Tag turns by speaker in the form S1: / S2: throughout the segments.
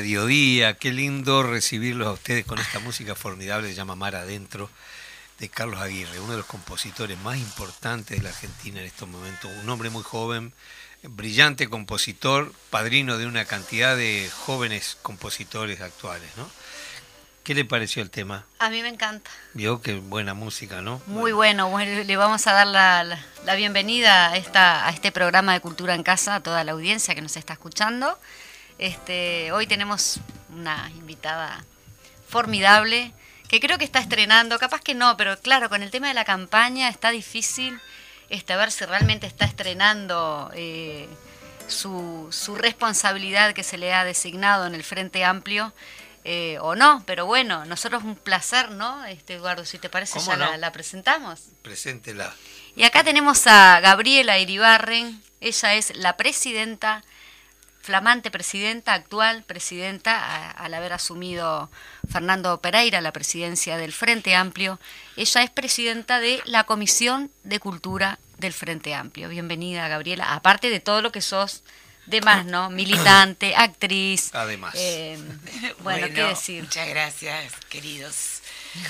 S1: Mediodía, qué lindo recibirlos a ustedes con esta música formidable que se llama Mar Adentro de Carlos Aguirre, uno de los compositores más importantes de la Argentina en estos momentos, un hombre muy joven, brillante compositor, padrino de una cantidad de jóvenes compositores actuales, ¿no? ¿Qué le pareció el tema?
S2: A mí me encanta.
S1: Vio qué buena música, ¿no?
S2: Muy bueno, le vamos a dar la, la, bienvenida a, esta, a este programa de Cultura en Casa a toda la audiencia que nos está escuchando. Este, hoy tenemos una invitada formidable que creo que está estrenando, capaz que no, pero claro, con el tema de la campaña está difícil este, ver si realmente está estrenando eh, su, su responsabilidad que se le ha designado en el Frente Amplio. Eh, o no, pero bueno, nosotros un placer, ¿no? Este, Eduardo, si te parece, ya la, la, presentamos.
S1: Preséntela.
S2: Y acá tenemos a Gabriela Iribarren, ella es la presidenta, flamante presidenta, actual presidenta, al haber asumido Fernando Pereira la presidencia del Frente Amplio. Ella es presidenta de la Comisión de Cultura del Frente Amplio. Bienvenida, Gabriela, aparte de todo lo que sos demás, ¿no? Militante, actriz.
S1: Además.
S2: Eh, bueno, ¿qué decir?
S3: Muchas gracias, queridos.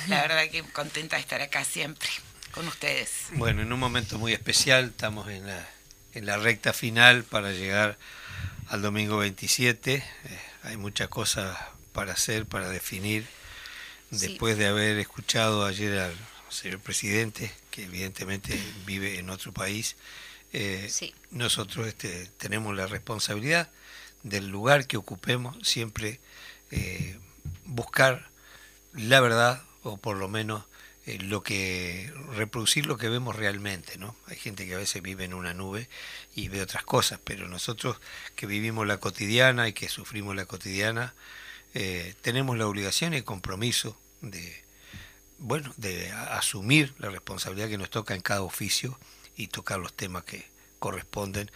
S3: La verdad que contenta de estar acá siempre con ustedes.
S1: Bueno, en un momento muy especial, estamos en la, en la recta final para llegar al domingo 27. Eh, hay muchas cosas para hacer, para definir. Después de haber escuchado ayer al señor presidente, que evidentemente vive en otro país, eh, nosotros este, tenemos la responsabilidad del lugar que ocupemos, siempre eh, buscar la verdad o por lo menos eh, lo que reproducir lo que vemos realmente, ¿no? Hay gente que a veces vive en una nube y ve otras cosas, pero nosotros que vivimos la cotidiana y que sufrimos la cotidiana, tenemos la obligación y el compromiso de, bueno, de asumir la responsabilidad que nos toca en cada oficio y tocar los temas que corresponden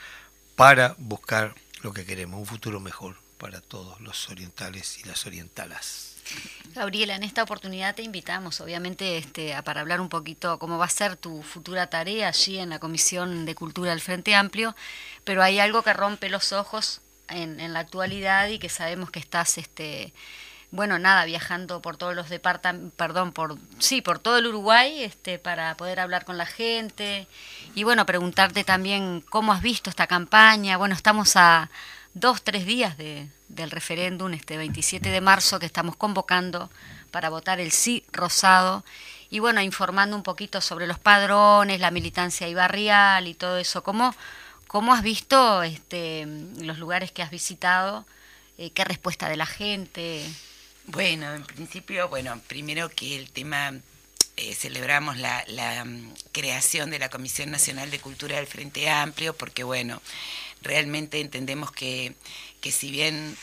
S1: para buscar lo que queremos, un futuro mejor para todos los orientales y las orientalas.
S2: Gabriela, en esta oportunidad te invitamos, obviamente, este, a, para hablar un poquito cómo va a ser tu futura tarea allí en la Comisión de Cultura del Frente Amplio, pero hay algo que rompe los ojos en, en la actualidad y que sabemos que estás este, bueno, nada, viajando por todos los departamentos, perdón, por sí, por todo el Uruguay, este, para poder hablar con la gente y bueno, preguntarte también cómo has visto esta campaña. Bueno, estamos a dos, tres días de, del referéndum, este 27 de marzo, que estamos convocando para votar el sí rosado y bueno, informando un poquito sobre los padrones, la militancia y barrial y todo eso. ¿Cómo, cómo has visto este, los lugares que has visitado? Eh, ¿Qué respuesta de la gente?
S3: Bueno, en principio, bueno, primero que el tema, eh, celebramos la, la mm, creación de la Comisión Nacional de Cultura del Frente Amplio, porque bueno, realmente entendemos que, que si bien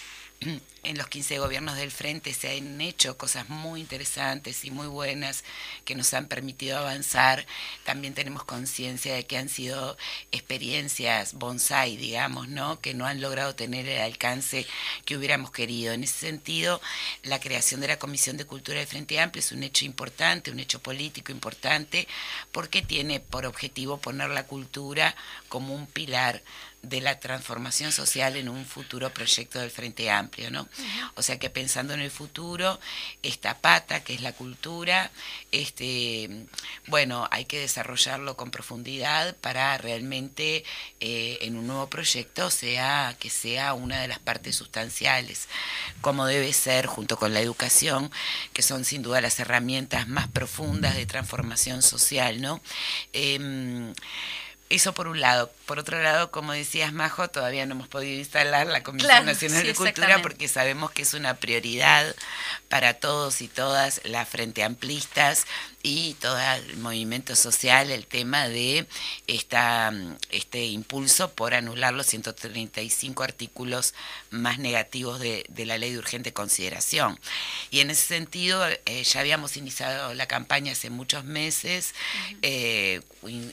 S3: en los 15 gobiernos del frente se han hecho cosas muy interesantes y muy buenas que nos han permitido avanzar. También tenemos conciencia de que han sido experiencias bonsai, digamos, ¿no? que no han logrado tener el alcance que hubiéramos querido. En ese sentido, la creación de la Comisión de Cultura del Frente Amplio es un hecho importante, un hecho político importante, porque tiene por objetivo poner la cultura como un pilar de la transformación social en un futuro proyecto del Frente Amplio, ¿no? O sea que pensando en el futuro, esta pata que es la cultura, este, bueno, hay que desarrollarlo con profundidad para realmente eh, en un nuevo proyecto sea que sea una de las partes sustanciales, como debe ser junto con la educación, que son sin duda las herramientas más profundas de transformación social, ¿no? Em, eso por un lado. Por otro lado, como decías, Majo, todavía no hemos podido instalar la Comisión Nacional de Cultura porque sabemos que es una prioridad para todos y todas las frente amplistas y todo el movimiento social el tema de esta, este impulso por anular los 135 artículos más negativos de, la ley de urgente consideración. Y en ese sentido, eh, ya habíamos iniciado la campaña hace muchos meses, eh,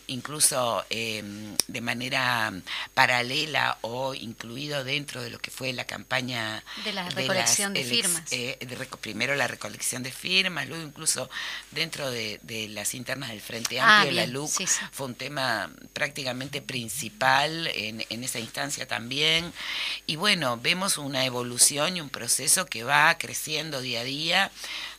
S3: incluso em, de manera paralela o incluido dentro de lo que fue la campaña
S2: de la recolección de, firmas.
S3: Eh, primero la recolección de firmas, luego incluso dentro de de, las internas del Frente ah, Amplio, la LUC, fue un tema prácticamente principal en, en esa instancia también. Y bueno, vemos una evolución y un proceso que va creciendo día a día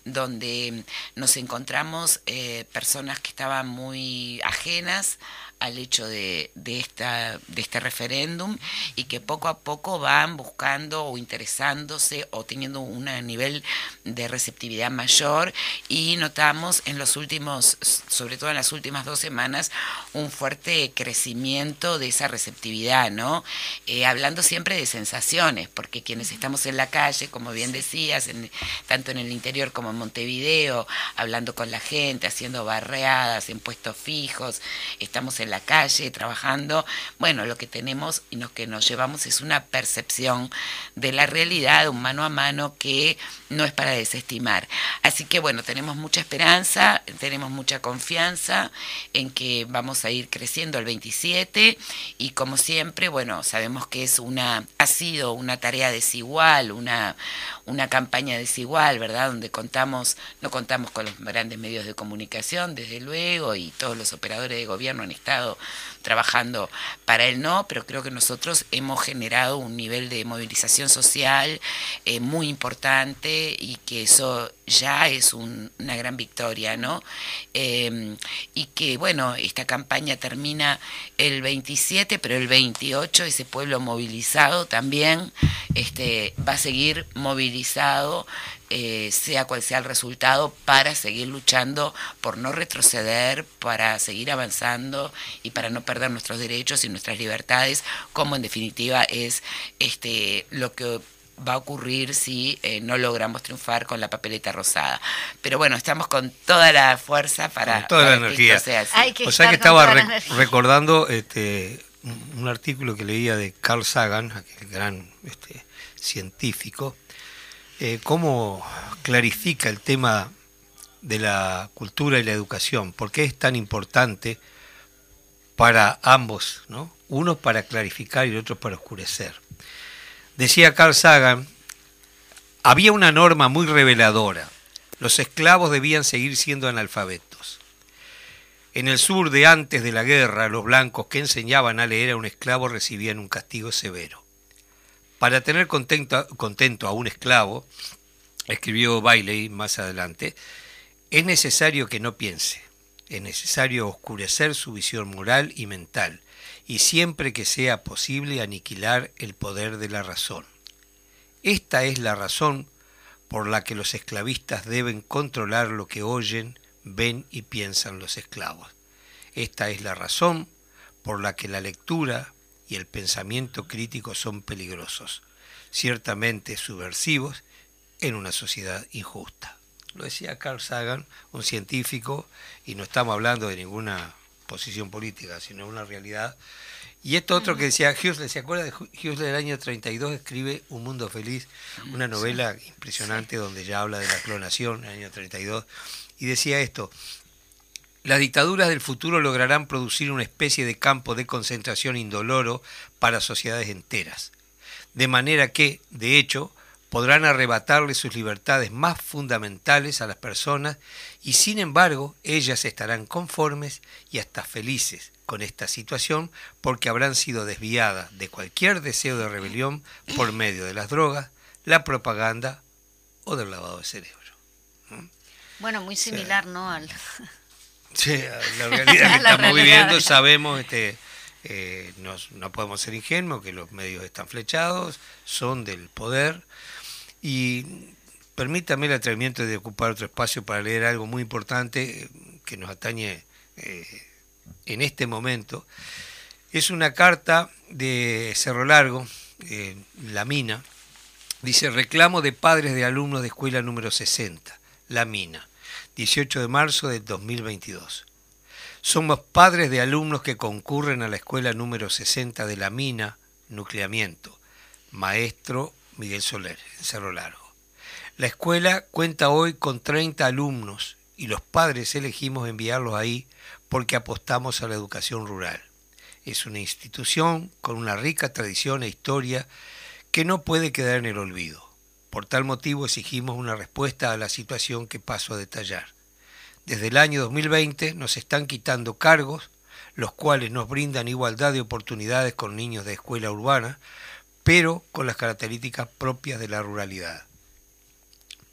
S3: donde nos encontramos eh, personas que estaban muy ajenas al hecho de, de, esta, de este referéndum y que poco a poco van buscando o interesándose o teniendo un nivel de receptividad mayor. Y notamos en los últimos, sobre todo en las últimas dos semanas, un fuerte crecimiento de esa receptividad, ¿no? Eh, hablando siempre de sensaciones, porque quienes estamos en la calle, como bien decías, en, tanto en el interior como en Montevideo, hablando con la gente, haciendo barreadas en puestos fijos, estamos en la calle trabajando, bueno, lo que tenemos y lo que nos llevamos es una percepción de la realidad, un mano a mano que no es para desestimar. Así que bueno, tenemos mucha esperanza, tenemos mucha confianza en que vamos a ir creciendo el 27 y como siempre, bueno, sabemos que es una, ha sido una tarea desigual, una, una campaña desigual, ¿verdad? Donde contamos, no contamos con los grandes medios de comunicación, desde luego, y todos los operadores de gobierno han estado trabajando para el no, pero creo que nosotros hemos generado un nivel de movilización social eh, muy importante y que eso ya es una gran victoria, ¿no? Em, y que, bueno, esta campaña termina el 27, pero el 28 ese pueblo movilizado también este, va a seguir movilizado eh, sea cual sea el resultado, para seguir luchando por no retroceder, para seguir avanzando y para no perder nuestros derechos y nuestras libertades, como en definitiva es este lo que va a ocurrir si eh, no logramos triunfar con la papeleta rosada. Pero bueno, estamos con toda la fuerza para,
S1: toda la energía. o sea que estaba recordando este, un artículo que leía de Carl Sagan, aquel gran este, científico, eh, cómo clarifica el tema de la cultura y la educación, por qué es tan importante para ambos, ¿no? uno para clarificar y el otro para oscurecer. Decía Carl Sagan, había una norma muy reveladora, los esclavos debían seguir siendo analfabetos. En el sur de antes de la guerra, los blancos que enseñaban a leer a un esclavo recibían un castigo severo. Para tener contento, contento a un esclavo, escribió Bailey más adelante, es necesario que no piense, es necesario oscurecer su visión moral y mental, y siempre que sea posible aniquilar el poder de la razón. Esta es la razón por la que los esclavistas deben controlar lo que oyen, ven y piensan los esclavos. Esta es la razón por la que la lectura, y el pensamiento crítico son peligrosos, ciertamente subversivos en una sociedad injusta. Lo decía Carl Sagan, un científico, y no estamos hablando de ninguna posición política, sino de una realidad. Y esto otro que decía Hughes, ¿se acuerda de Hughes del año 32? Escribe Un Mundo Feliz, una novela impresionante donde ya habla de la clonación en el año 32, y decía esto, las dictaduras del futuro lograrán producir una especie de campo de concentración indoloro para sociedades enteras, de manera que, de hecho, podrán arrebatarle sus libertades más fundamentales a las personas y sin embargo ellas estarán conformes y hasta felices con esta situación porque habrán sido desviadas de cualquier deseo de rebelión por medio de las drogas, la propaganda o del lavado de cerebro.
S2: Bueno, muy similar, ¿no? Al,
S1: Sí, la realidad que estamos viviendo, sabemos, este, eh, no, podemos ser ingenuos, que los medios están flechados, son del poder. Y permítame el atrevimiento de ocupar otro espacio para leer algo muy importante eh, que nos atañe eh, en este momento. Es una carta de Cerro Largo, La Mina. Dice, reclamo de padres de alumnos de escuela número 60, La Mina. 18 de marzo del 2022. Somos padres de alumnos que concurren a la escuela número 60 de la mina, nucleamiento, maestro Miguel Soler, en Cerro Largo. La escuela cuenta hoy con 30 alumnos y los padres elegimos enviarlos ahí porque apostamos a la educación rural. Es una institución con una rica tradición e historia que no puede quedar en el olvido. Por tal motivo exigimos una respuesta a la situación que paso a detallar. Desde el año 2020 nos están quitando cargos, los cuales nos brindan igualdad de oportunidades con niños de escuela urbana, pero con las características propias de la ruralidad.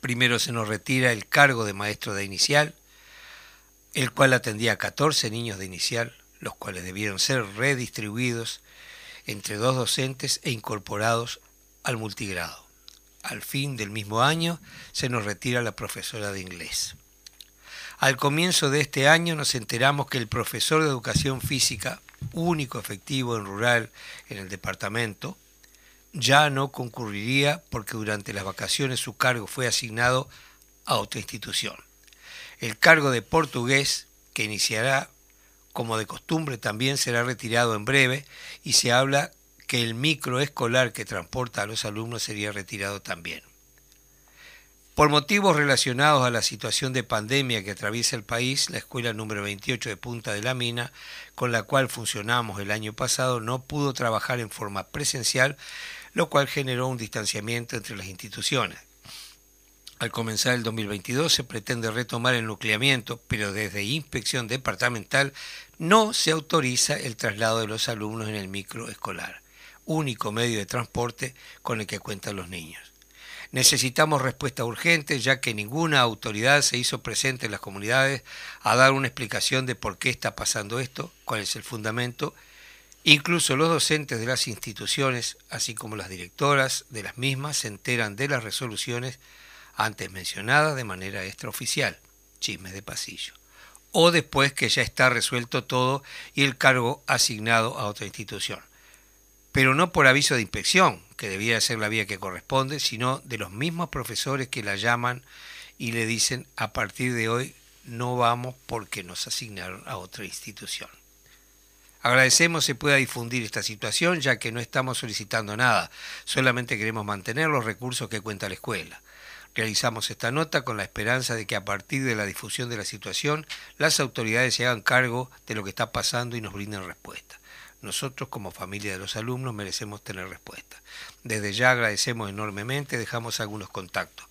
S1: Primero se nos retira el cargo de maestro de inicial, el cual atendía a 14 niños de inicial, los cuales debieron ser redistribuidos entre dos docentes e incorporados al multigrado al fin del mismo año se nos retira la profesora de inglés. Al comienzo de este año nos enteramos que el profesor de educación física, único efectivo en rural en el departamento, ya no concurriría porque durante las vacaciones su cargo fue asignado a otra institución. El cargo de portugués, que iniciará como de costumbre, también será retirado en breve y se habla que el microescolar que transporta a los alumnos sería retirado también. Por motivos relacionados a la situación de pandemia que atraviesa el país, la escuela número 28 de Punta de la Mina, con la cual funcionamos el año pasado, no pudo trabajar en forma presencial, lo cual generó un distanciamiento entre las instituciones. Al comenzar el 2022 se pretende retomar el nucleamiento, pero desde inspección departamental no se autoriza el traslado de los alumnos en el microescolar, único medio de transporte con el que cuentan los niños. Necesitamos respuesta urgente, ya que ninguna autoridad se hizo presente en las comunidades a dar una explicación de por qué está pasando esto, cuál es el fundamento. Incluso los docentes de las instituciones, así como las directoras de las mismas, se enteran de las resoluciones antes mencionadas de manera extraoficial, chismes de pasillo, o después que ya está resuelto todo y el cargo asignado a otra institución pero no por aviso de inspección, que debía ser la vía que corresponde, sino de los mismos profesores que la llaman y le dicen a partir de hoy no vamos porque nos asignaron a otra institución. Agradecemos se pueda difundir esta situación ya que no estamos solicitando nada, solamente queremos mantener los recursos que cuenta la escuela. Realizamos esta nota con la esperanza de que a partir de la difusión de la situación las autoridades se hagan cargo de lo que está pasando y nos brinden respuesta. Nosotros como familia de los alumnos merecemos tener respuesta. Desde ya agradecemos enormemente, dejamos algunos contactos.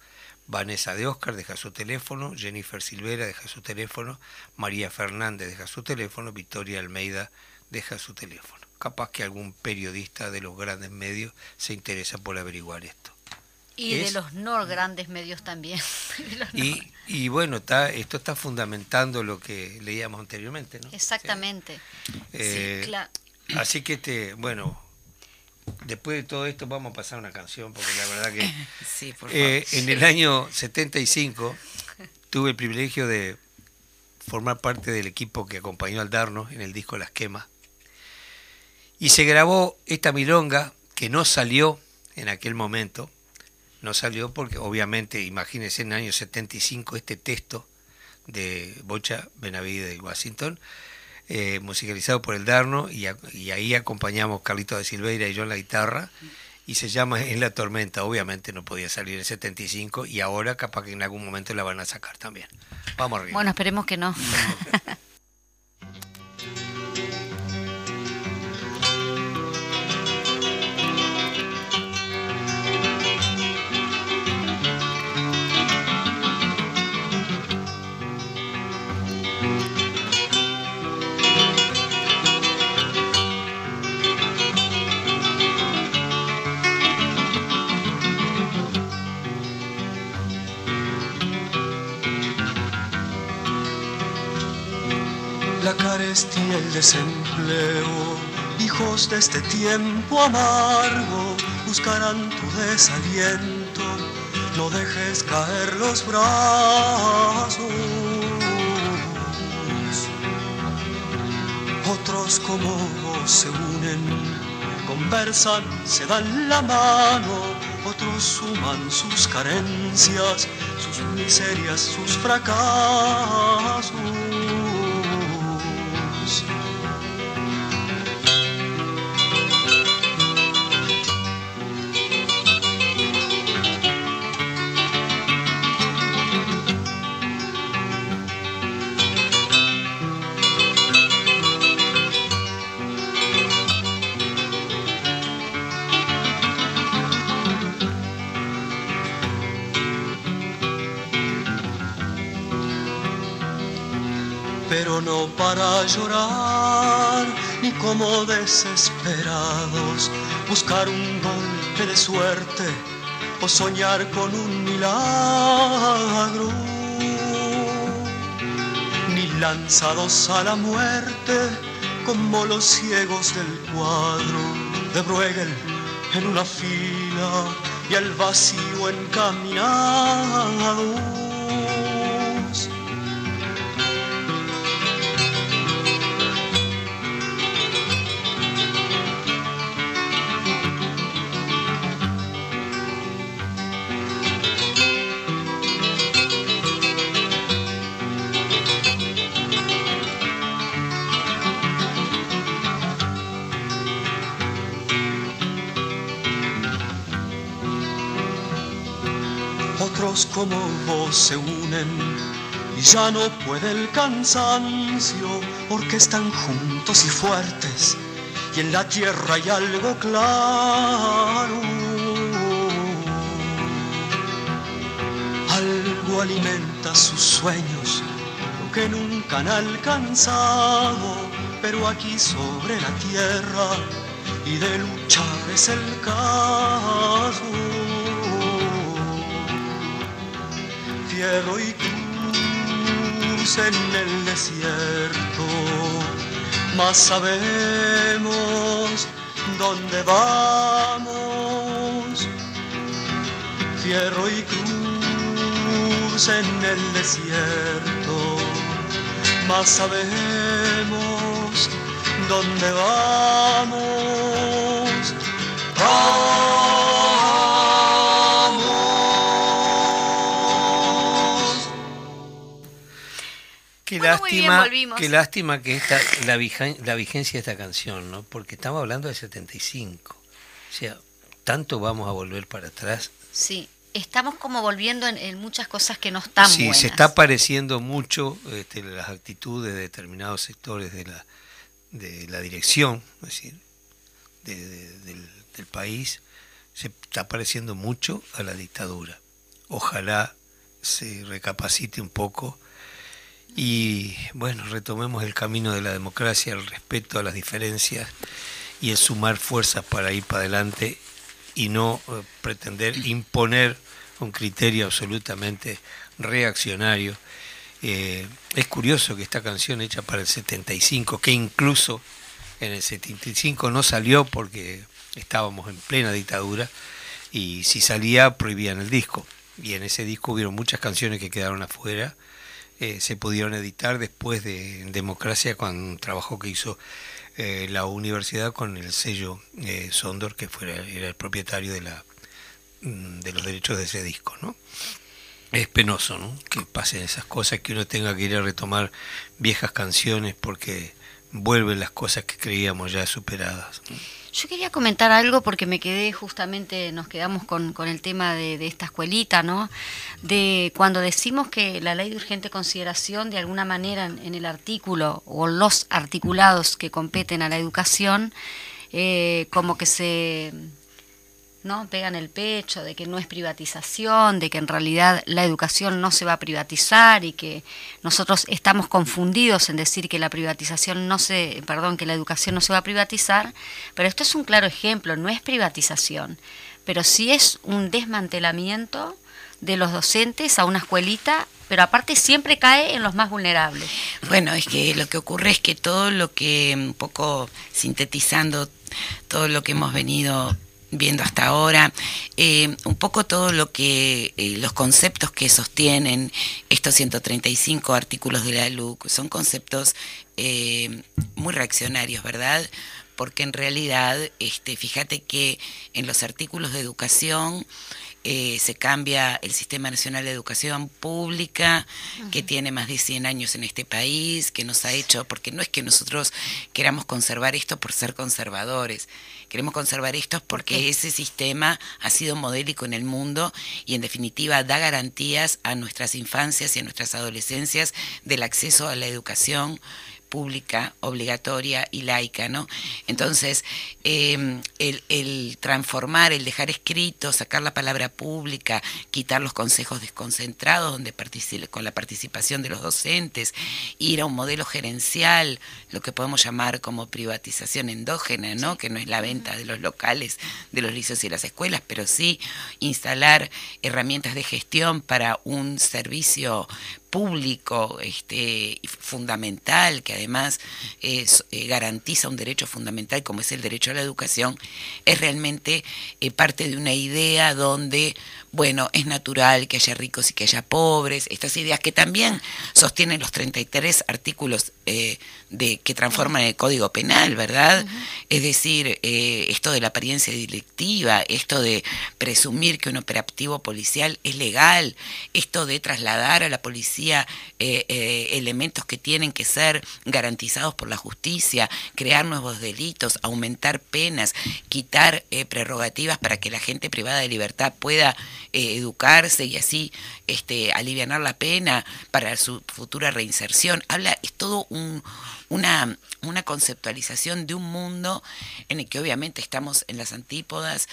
S1: Vanessa de Oscar deja su teléfono, Jennifer Silvera deja su teléfono, María Fernández deja su teléfono, Victoria Almeida deja su teléfono. Capaz que algún periodista de los grandes medios se interesa por averiguar esto.
S2: Y de los no grandes medios también.
S1: y, bueno, está, esto está fundamentando lo que leíamos anteriormente, ¿no?
S2: Exactamente.
S1: Eh, claro. Así que, este, bueno, después de todo esto vamos a pasar una canción, porque la verdad que eh, en el año 75 tuve el privilegio de formar parte del equipo que acompañó al Darno en el disco Las Quemas. Y se grabó esta milonga que no salió en aquel momento, no salió porque obviamente, imagínense en el año 75 este texto de Bocha Benavide de Washington, eh, musicalizado por el Darno, y, ahí acompañamos Carlito de Silveira y yo en la guitarra, y se llama En la Tormenta. Obviamente no podía salir en 75, y ahora capaz que en algún momento la van a sacar también. Vamos arriba.
S2: Bueno, esperemos que no.
S4: Y el desempleo, hijos de este tiempo amargo, buscarán tu desaliento, no dejes caer los brazos. Otros como vos se unen, conversan, se dan la mano, otros suman sus carencias, sus miserias, sus fracasos. Jones. Para llorar, ni como desesperados buscar un golpe de suerte o soñar con un milagro, ni lanzados a la muerte como los ciegos del cuadro de Bruegel en una fila y al vacío encaminado y ya no puede el cansancio porque están juntos y fuertes y en la tierra hay algo claro. Algo alimenta sus sueños, lo que nunca han alcanzado, pero aquí sobre la tierra y de luchar es el caso. Fierro y cruz en el desierto más sabemos dónde vamos. Fierro y cruz en el desierto, más sabemos dónde vamos.
S1: Qué lástima, qué lástima que esta, la, la vigencia de esta canción, ¿no? Porque estamos hablando de 75. O sea, tanto vamos a volver para atrás.
S2: Sí, estamos como volviendo en, muchas cosas que no están
S1: sí, se está pareciendo mucho este, las actitudes de determinados sectores de la, de la dirección, es decir, del, del país, se está pareciendo mucho a la dictadura. Ojalá se recapacite un poco y bueno, retomemos el camino de la democracia, el respeto a las diferencias y el sumar fuerzas para ir para adelante y no eh, pretender imponer un criterio absolutamente reaccionario. Eh, es curioso que esta canción hecha para el 75, que incluso en el 75 no salió porque estábamos en plena dictadura y si salía prohibían el disco. Y en ese disco hubieron muchas canciones que quedaron afuera eh, se pudieron editar después de Democracia con un trabajo que hizo eh, la universidad con el sello eh, Sondor, que fuera, era el propietario de, la, mm, de los derechos de ese disco. ¿no? Es penoso ¿no? que pasen esas cosas, que uno tenga que ir a retomar viejas canciones porque vuelven las cosas que creíamos ya superadas.
S2: Yo quería comentar algo porque me quedé justamente, nos quedamos con, con el tema de, esta escuelita, ¿no? De cuando decimos que la ley de urgente consideración, de alguna manera en, el artículo o los articulados que competen a la educación, eh, como que se ¿no? pegan el pecho de que no es privatización, de que en realidad la educación no se va a privatizar y que nosotros estamos confundidos en decir que la privatización no se, perdón, que la educación no se va a privatizar, pero esto es un claro ejemplo, no es privatización, pero sí es un desmantelamiento de los docentes a una escuelita, pero aparte siempre cae en los más vulnerables.
S3: Bueno, es que lo que ocurre es que todo lo que, un poco sintetizando todo lo que hemos venido viendo hasta ahora, eh, un poco todo lo que, eh, los conceptos que sostienen estos 135 artículos de la LUC, son conceptos eh, muy reaccionarios, ¿verdad? Porque en realidad, este, fíjate que en los artículos de educación, se cambia el Sistema Nacional de Educación Pública, que tiene más de 100 años en este país, que nos ha hecho, porque no es que nosotros queramos conservar esto por ser conservadores, Queremos conservar esto porque ese sistema ha sido modélico en el mundo y en definitiva da garantías a nuestras infancias y a nuestras adolescencias del acceso a la educación pública, obligatoria y laica, ¿no? Entonces, em, el, transformar, el dejar escrito, sacar la palabra pública, quitar los consejos desconcentrados donde con la participación de los docentes, ir a un modelo gerencial, lo que podemos llamar como privatización endógena, ¿no? Que no es la venta de los locales, de los liceos y las escuelas, pero sí instalar herramientas de gestión para un servicio público este, fundamental, que además es, eh, garantiza un derecho fundamental como es el derecho a la educación, es realmente eh, parte de una idea donde, bueno, es natural que haya ricos y que haya pobres, estas ideas que también sostienen los 33 artículos eh, de que transforman el Código Penal, ¿verdad? Es decir, eh, esto de la apariencia delictiva, esto de presumir que un operativo policial es legal, esto de trasladar a la policía eh, elementos que tienen que ser garantizados por la justicia, crear nuevos delitos, aumentar penas, quitar prerrogativas para que la gente privada de libertad pueda educarse y así este, aliviar la pena para su futura reinserción. Habla, es todo una, una conceptualización de un mundo en el que obviamente estamos en las antípodas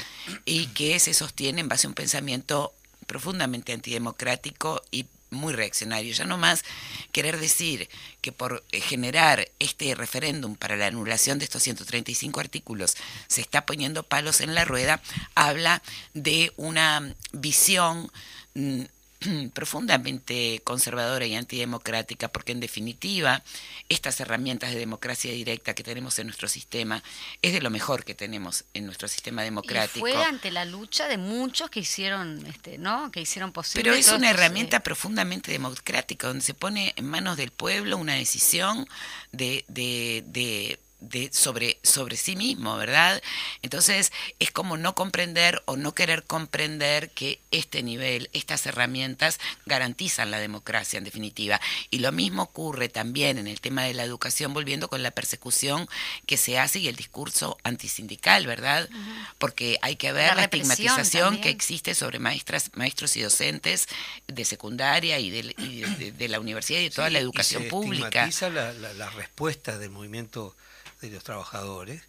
S3: y que se sostiene en base a un pensamiento profundamente antidemocrático y muy reaccionario. Ya no más querer decir que por eh, generar este referéndum para la anulación de estos 135 artículos se está poniendo palos en la rueda, habla de una visión mm, profundamente conservadora y antidemocrática, porque en definitiva estas herramientas de democracia directa que tenemos en nuestro sistema es de lo mejor que tenemos en nuestro sistema democrático.
S2: Y fue ante la lucha de muchos que hicieron, este, ¿no? Que hicieron posible.
S3: Pero es una herramienta profundamente democrática donde se pone en manos del pueblo una decisión de, de, de de, sobre, sobre sí mismo, ¿verdad? Entonces es como no comprender o no querer comprender que este nivel, estas herramientas garantizan la democracia en definitiva. Y lo mismo ocurre también en el tema de la educación, volviendo con la persecución que se hace y el discurso antisindical, ¿verdad? Porque hay que ver la, estigmatización que existe sobre maestras, maestros y docentes de secundaria y de, de, la universidad y de toda la educación y se pública.
S1: La, la, la respuesta del movimiento de los trabajadores,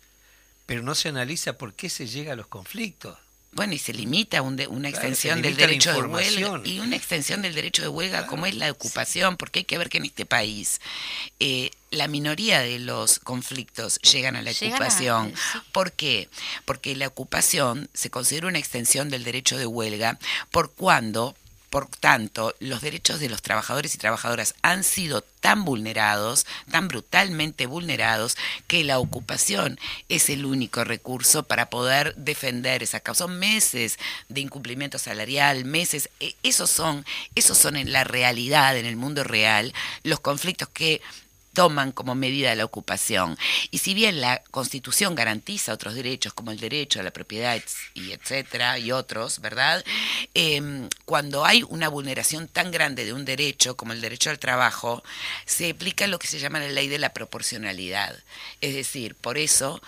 S1: pero no se analiza por qué se llega a los conflictos.
S3: Bueno, y se limita una extensión del derecho de huelga y una extensión del derecho de huelga como es la ocupación, porque hay que ver que en este país eh, la minoría de los conflictos llegan a la ocupación. ¿Por qué? Porque la ocupación se considera una extensión del derecho de huelga por cuando por tanto, los derechos de los trabajadores y trabajadoras han sido tan vulnerados, tan brutalmente vulnerados, que la ocupación es el único recurso para poder defender esa causa. Son meses de incumplimiento salarial, meses, e, esos son, esos son en la realidad, en el mundo real, los conflictos que toman como medida la ocupación. Y si bien la Constitución garantiza otros derechos, como el derecho a la propiedad y etcétera, y otros, ¿verdad? Em, cuando hay una vulneración tan grande de un derecho como el derecho al trabajo, se aplica lo que se llama la ley de la proporcionalidad. Es decir, por eso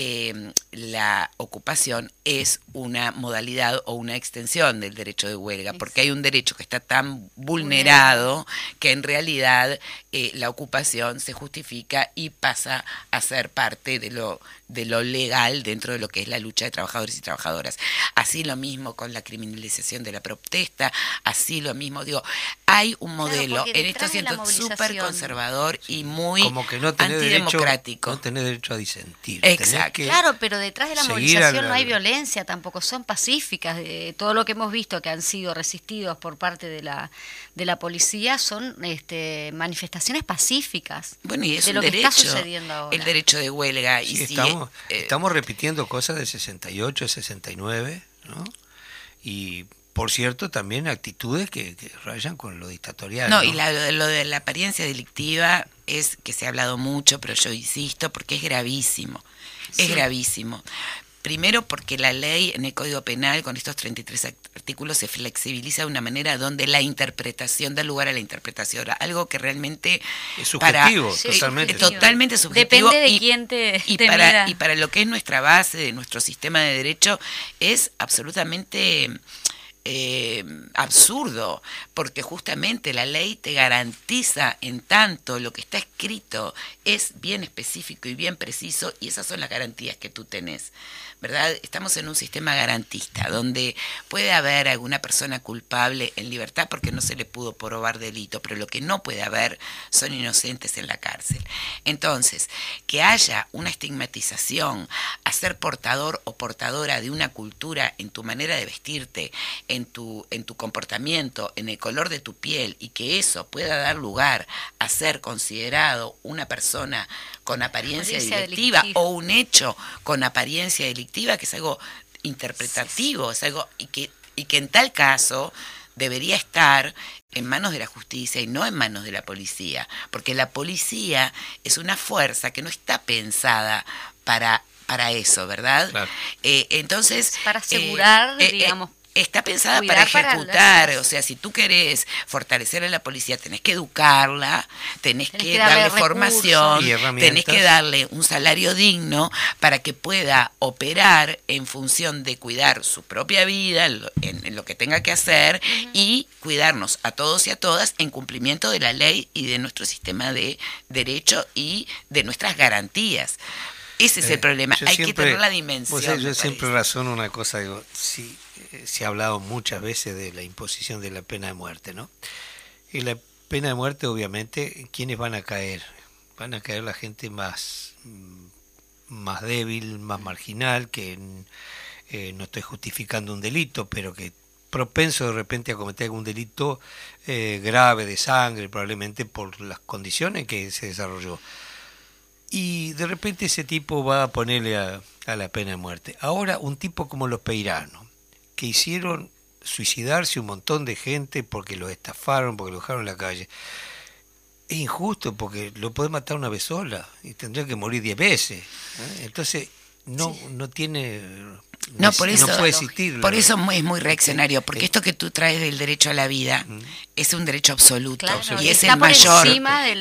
S3: em, la ocupación es una modalidad o una extensión del derecho de huelga, porque hay un derecho que está tan vulnerado que en realidad eh, la ocupación se justifica y pasa a ser parte de lo, de lo legal dentro de lo que es la lucha de trabajadores y trabajadoras. Así lo mismo con la criminalización de la protesta, así lo mismo, digo, hay un modelo en esto siento súper conservador y muy Como que no antidemocrático.
S1: Derecho, no tener derecho a disentir.
S2: Exacto. Claro, pero detrás de la movilización no hay violencia, tampoco son pacíficas. De todo lo que hemos visto que han sido resistidos por parte de la, de la policía son este, manifestaciones pacíficas.
S3: Bueno, y es un derecho, el derecho de huelga. y
S1: estamos, eh, estamos repitiendo cosas del 68, 69, ¿no? Y por cierto, también actitudes que, rayan con lo dictatorial.
S3: No, y lo de la apariencia delictiva es que se ha hablado mucho, pero yo insisto, porque es gravísimo. Es gravísimo. Primero porque la ley en el Código Penal con estos 33 artículos se flexibiliza de una manera donde la interpretación da lugar a la interpretación, algo que realmente
S1: es subjetivo, totalmente.
S3: totalmente subjetivo.
S2: Depende de quién te,
S3: y para, y para lo que es nuestra base de nuestro sistema de derecho es absolutamente eh, absurdo, porque justamente la ley te garantiza en tanto lo que está escrito es bien específico y bien preciso y esas son las garantías que tú tenés. ¿Verdad? Estamos en un sistema garantista, donde puede haber alguna persona culpable en libertad porque no se le pudo probar delito, pero lo que no puede haber son inocentes en la cárcel. Entonces, que haya una estigmatización a ser portador o portadora de una cultura en tu manera de vestirte, en tu, en tu comportamiento, en el color de tu piel, y que eso pueda dar lugar a ser considerado una persona con apariencia, delictiva, o un hecho con apariencia delictiva, que es algo interpretativo, es algo y que, y que en tal caso debería estar en manos de la justicia y no en manos de la policía, porque la policía es una fuerza que no está pensada para para eso, ¿verdad? Eh, entonces...
S2: Para asegurar, digamos,
S3: está pensada para ejecutar. o sea, si tú querés fortalecer a la policía, tenés que educarla, tenés, que, darle, formación, tenés que darle un salario digno para que pueda operar en función de cuidar su propia vida, en, lo que tenga que hacer, y cuidarnos a todos y a todas en cumplimiento de la ley y de nuestro sistema de derecho y de nuestras garantías. Ese es el eh, problema. Hay que tener la dimensión.
S1: yo siempre razono una cosa, digo, si se ha hablado muchas veces de la imposición de la pena de muerte, ¿no? Y la pena de muerte, obviamente, ¿quiénes van a caer? Van a caer la gente más, mm, más débil, más marginal, que eh, no estoy justificando un delito, pero que propenso de repente a cometer algún delito grave de sangre, probablemente por las condiciones que se desarrolló y de repente ese tipo va a ponerle a, la pena de muerte. Ahora un tipo como los peiranos, que hicieron suicidarse un montón de gente porque los estafaron, porque lo dejaron en la calle. Es injusto porque lo puede matar una vez sola y tendría que morir diez veces. ¿eh? Entonces no, no tiene
S3: no, por eso, por eso es muy reaccionario, porque esto que tú traes del derecho a la vida es un derecho absoluto y es el mayor,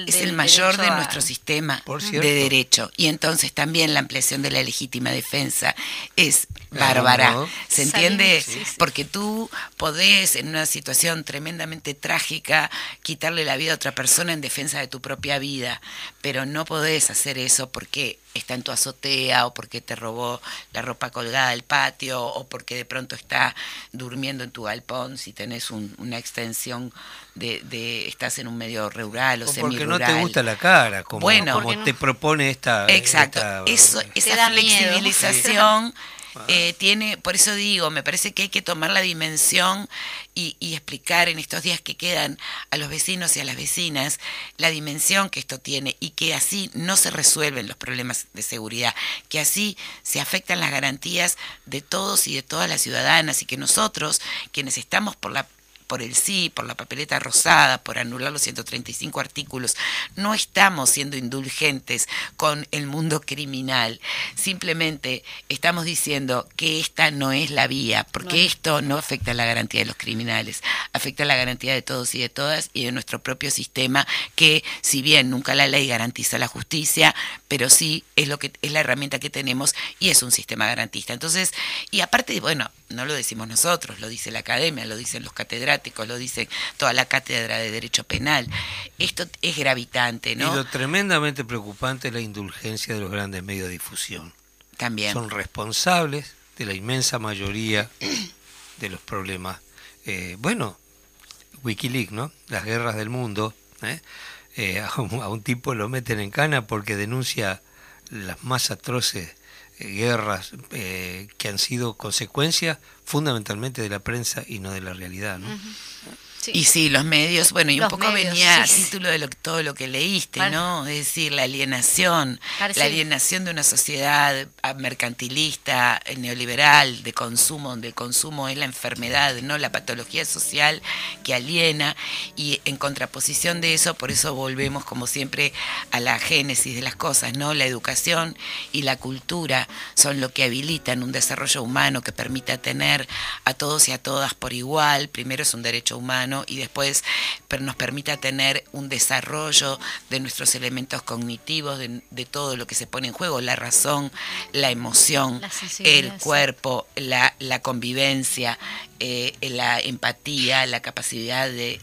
S3: es el mayor de nuestro sistema de derecho. Y entonces también la ampliación de la legítima defensa es bárbara, ¿se entiende? Porque tú podés en una situación tremendamente trágica quitarle la vida a otra persona en defensa de tu propia vida, pero no podés hacer eso porque está en tu azotea o porque te robó la ropa colgada del patio o porque de pronto está durmiendo en tu galpón si tenés una extensión de, estás en un medio rural o, o
S1: porque no te gusta la cara como, bueno, te propone esta
S3: exacto. eso esa flexibilización eh, tiene, por eso digo, me parece que hay que tomar la dimensión y, explicar en estos días que quedan a los vecinos y a las vecinas la dimensión que esto tiene y que así no se resuelven los problemas de seguridad, que así se afectan las garantías de todos y de todas las ciudadanas y que nosotros, quienes estamos por la por el sí, por la papeleta rosada, por anular los 135 artículos. No estamos siendo indulgentes con el mundo criminal. Simplemente estamos diciendo que esta no es la vía, porque esto no afecta a la garantía de los criminales, afecta a la garantía de todos y de todas y de nuestro propio sistema, que si bien nunca la ley garantiza la justicia, pero sí es lo que es la herramienta que tenemos y es un sistema garantista. Entonces, y aparte, bueno, no lo decimos nosotros, lo dice la academia, lo dicen los catedráticos, lo dice toda la cátedra de Derecho Penal. Esto es gravitante, ¿no?
S1: Y lo tremendamente preocupante es la indulgencia de los grandes medios de difusión.
S3: También.
S1: Son responsables de la inmensa mayoría de los problemas. Eh, bueno, Wikileaks, ¿no? Las guerras del mundo. ¿eh? Eh, a, un, tipo lo meten en cana porque denuncia las más atroces guerras eh, que han sido consecuencia fundamentalmente de la prensa y no de la realidad.
S3: Y sí, los medios, bueno, y un poco venía a título de todo lo que leíste, ¿no? Es decir, la alienación, la alienación de una sociedad mercantilista, neoliberal, de consumo, donde el consumo es la enfermedad, no la patología social que aliena, y en contraposición de eso, por eso volvemos como siempre a la génesis de las cosas, ¿no? La educación y la cultura son lo que habilitan un desarrollo humano que permita tener a todos y a todas por igual, primero es un derecho humano, y después nos permita tener un desarrollo de nuestros elementos cognitivos, de, todo lo que se pone en juego, la razón, la emoción, el cuerpo, la, convivencia, eh, la empatía, la capacidad de,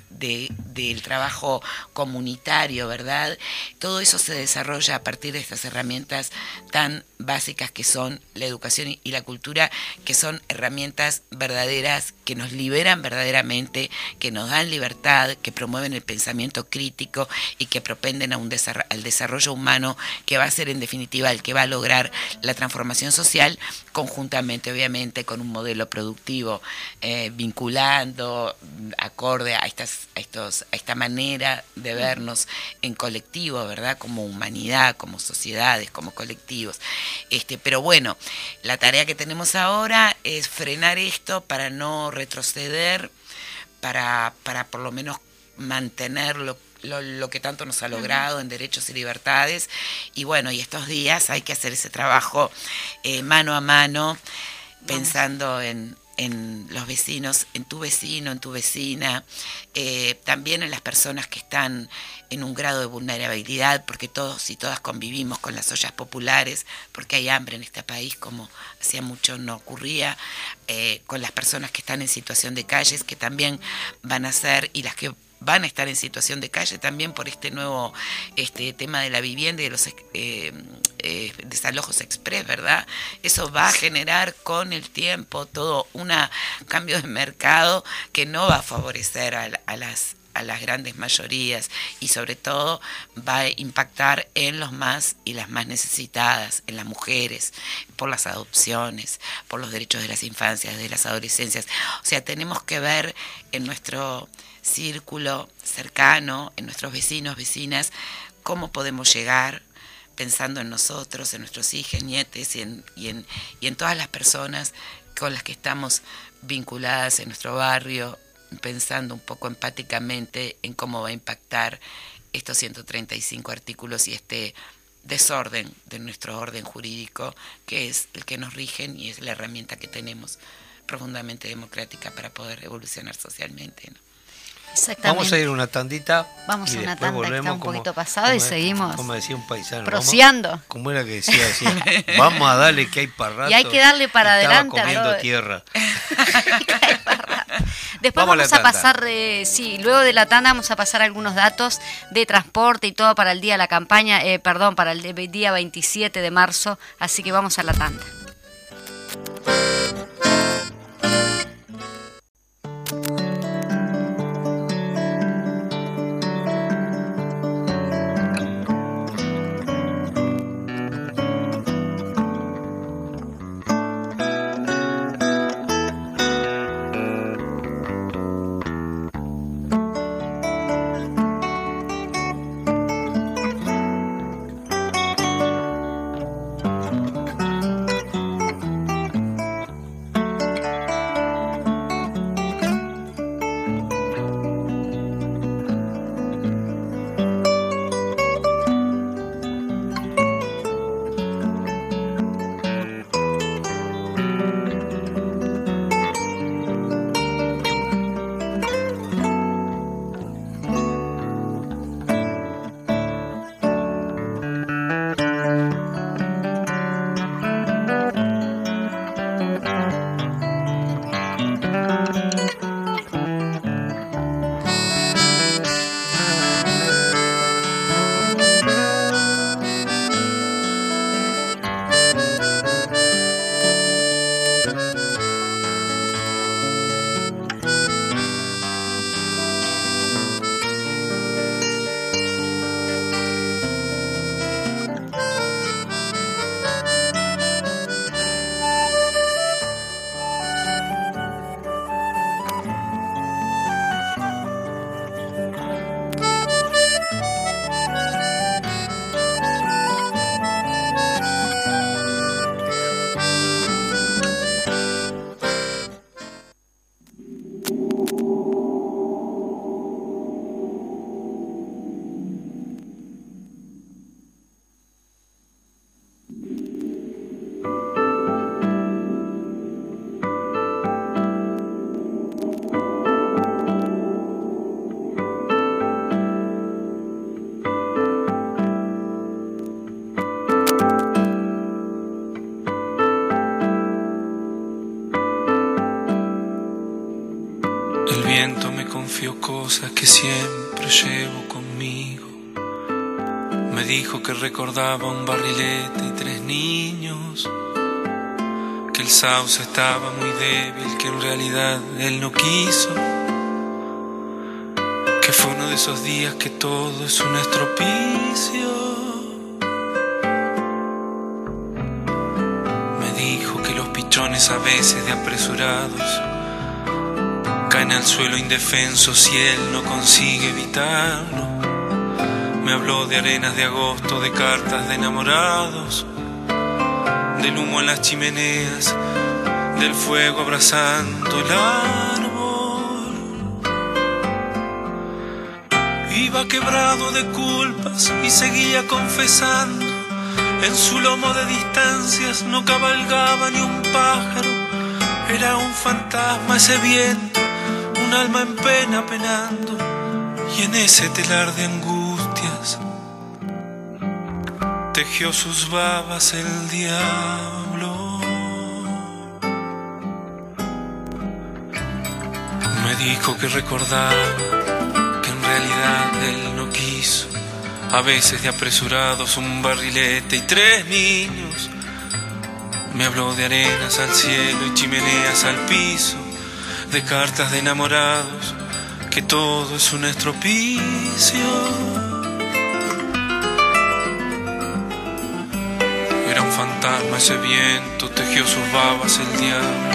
S3: del trabajo comunitario, ¿verdad? Todo eso se desarrolla a partir de estas herramientas tan básicas que son la educación y la cultura, que son herramientas verdaderas que nos liberan verdaderamente, que nos dan libertad, que promueven el pensamiento crítico y que propenden a un al desarrollo humano que va a ser en definitiva el que va a lograr la transformación social conjuntamente obviamente con un modelo productivo eh, vinculando acorde a estas a estos a esta manera de vernos en colectivo verdad como humanidad como sociedades como colectivos. Este pero bueno la tarea que tenemos ahora es frenar esto para no retroceder para, para por lo menos mantener lo, lo, que tanto nos ha logrado en derechos y libertades. Y bueno, y estos días hay que hacer ese trabajo eh, mano a mano, pensando en, en los vecinos, en tu vecino, en tu vecina, eh, también en las personas que están en un grado de vulnerabilidad, porque todos y todas convivimos con las ollas populares, porque hay hambre en este país, como hacía mucho no ocurría, eh, con las personas que están en situación de calles, que también van a ser, y las que van a estar en situación de calle también por este nuevo este tema de la vivienda y de los eh, eh, desalojos express, ¿verdad? Eso va a generar con el tiempo todo un cambio de mercado que no va a favorecer a, las a las grandes mayorías y sobre todo va a impactar en los más y las más necesitadas, en las mujeres, por las adopciones, por los derechos de las infancias, de las adolescencias. O sea, tenemos que ver en nuestro círculo cercano, en nuestros vecinos, vecinas, cómo podemos llegar pensando en nosotros, en nuestros hijos, nietes y en, y en, y en todas las personas con las que estamos vinculadas en nuestro barrio, pensando un poco empáticamente en cómo va a impactar estos 135 artículos y este desorden de nuestro orden jurídico, que es el que nos rigen y es la herramienta que tenemos profundamente democrática para poder evolucionar socialmente.
S1: Vamos a ir una tandita.
S2: Vamos a una tanda que está un poquito pasado y seguimos.
S1: Como decía un paisano.
S2: Prociando.
S1: como era que decía así. vamos a darle que hay para rato.
S2: Y hay que darle para adelante.
S1: comiendo tierra.
S2: Después vamos, a, pasar, de, sí, luego de la tanda vamos a pasar algunos datos de transporte y todo para el día de la campaña, eh, perdón, para el día 27 de marzo, así que vamos a la tanda.
S5: Sauce estaba muy débil, que en realidad él no quiso, que fue uno de esos días que todo es un estropicio. Me dijo que los pichones a veces de apresurados caen al suelo indefenso si él no consigue evitarlo. Me habló de arenas de agosto, de cartas de enamorados, del humo en las chimeneas, del fuego abrazando el árbol. Iba quebrado de culpas y seguía confesando. En su lomo de distancias no cabalgaba ni un pájaro. Era un fantasma ese viento, un alma en pena penando. Y en ese telar de angustias tejió sus babas el diablo. Me dijo que recordaba que en realidad él no quiso. A veces de apresurados un barrilete y tres niños. Me habló de arenas al cielo y chimeneas al piso, de cartas de enamorados, que todo es un estropicio. Fantasma ese viento, tejió sus babas el diablo.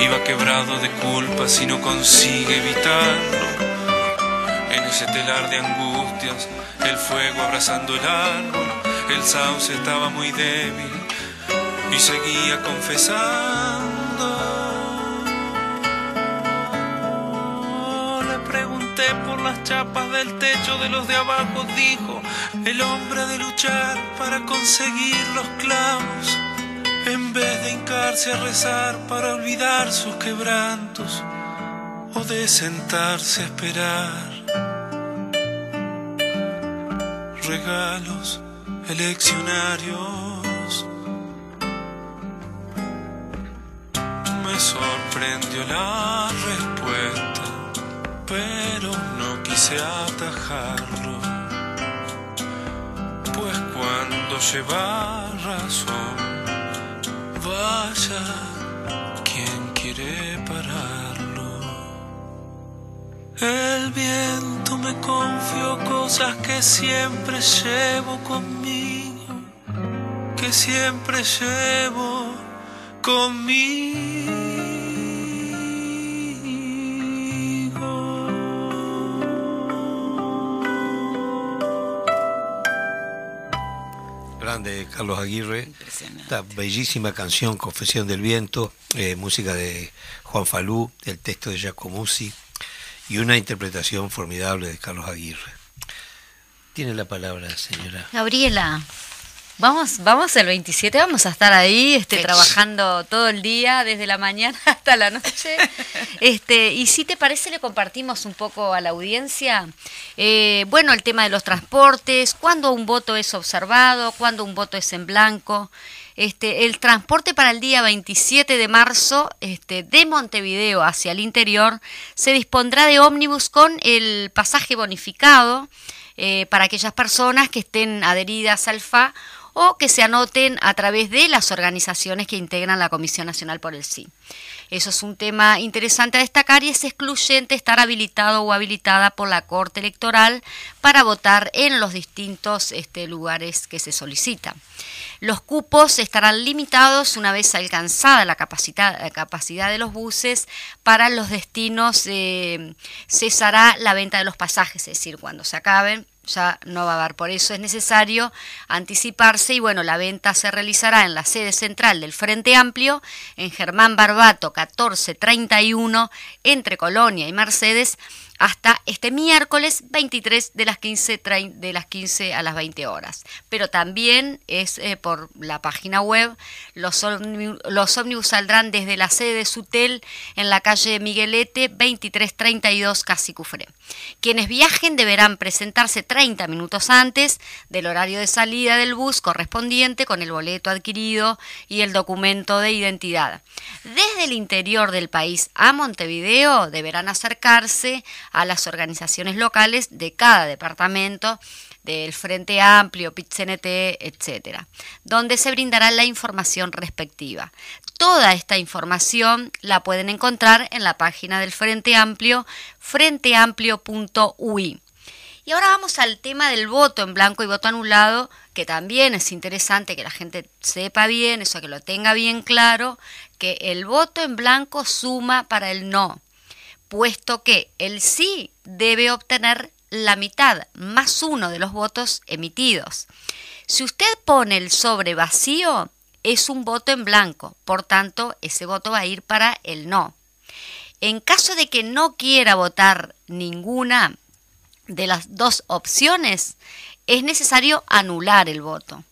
S5: Iba quebrado de culpas y no consigue evitarlo. En ese telar de angustias, el fuego abrazando el árbol, el sauce estaba muy débil y seguía confesando. Por las chapas del techo de los de abajo, dijo el hombre de luchar para conseguir los clavos, en vez de hincarse a rezar para olvidar sus quebrantos o de sentarse a esperar. Regalos eleccionarios. Me sorprendió la respuesta, quise atajarlo. Pues cuando lleva razón, vaya quien quiere pararlo. El viento me confió cosas que siempre llevo conmigo, que siempre llevo conmigo.
S1: Carlos Aguirre. Esta bellísima canción, Confesión del Viento, eh, música de Juan Falú, el texto de Giacomuzzi y una interpretación formidable de Carlos Aguirre. Tiene la palabra, señora.
S2: Gabriela, vamos, vamos el 27, vamos a estar ahí este, trabajando todo el día, desde la mañana hasta la noche. Este, y si te parece, le compartimos un poco a la audiencia, eh, bueno, el tema de los transportes, cuándo un voto es observado, cuándo un voto es en blanco. Este, el transporte para el día 27 de marzo este, de Montevideo hacia el interior se dispondrá de ómnibus con el pasaje bonificado eh, para aquellas personas que estén adheridas al FA o que se anoten a través de las organizaciones que integran la Comisión Nacional por el Sí. Eso es un tema interesante a destacar y es excluyente estar habilitado o habilitada por la Corte Electoral para votar en los distintos este, lugares que se solicitan. Los cupos estarán limitados una vez alcanzada la capacidad, de los buses para los destinos. eh, cesará la venta de los pasajes, es decir, cuando se acaben ya no va a haber. Por eso es necesario anticiparse y bueno, la venta se realizará en la sede central del Frente Amplio, en Germán Barbato 1431, entre Colonia y Mercedes, hasta este miércoles 23 de las 15, trein- de las 15 a las 20 horas. Pero también es eh, por la página web, los, ómni- los ómnibus saldrán desde la sede de Sutel en la calle Miguelete 2332 Casi Cufré. Quienes viajen deberán presentarse 30 minutos antes del horario de salida del bus correspondiente con el boleto adquirido y el documento de identidad. Desde el interior del país a Montevideo deberán acercarse a las organizaciones locales de cada departamento del Frente Amplio, PIT-CNT, etcétera, donde se brindará la información respectiva. Toda esta información la pueden encontrar en la página del Frente Amplio, frenteamplio.ui. Y ahora vamos al tema del voto en blanco y voto anulado, que también es interesante que la gente sepa bien, eso que lo tenga bien claro, que el voto en blanco suma para el no, puesto que el sí debe obtener la mitad más uno de los votos emitidos. Si usted pone el sobre vacío, es un voto en blanco, por tanto, ese voto va a ir para el no. En caso de que no quiera votar ninguna de las dos opciones, es necesario anular el voto.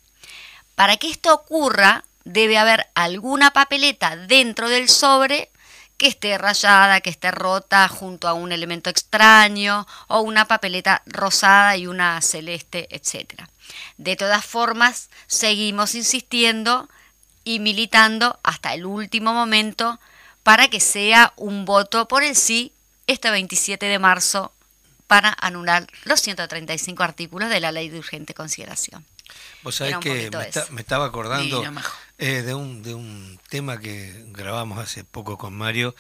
S2: Para que esto ocurra, debe haber alguna papeleta dentro del sobre que esté rayada, que esté rota junto a un elemento extraño o una papeleta rosada y una celeste, etc. De todas formas, seguimos insistiendo y militando hasta el último momento para que sea un voto por el sí este 27 de marzo para anular los 135 artículos de la ley de urgente consideración.
S1: Vos sabés que me, estaba acordando eh, de, un, de un tema que grabamos hace poco con Mario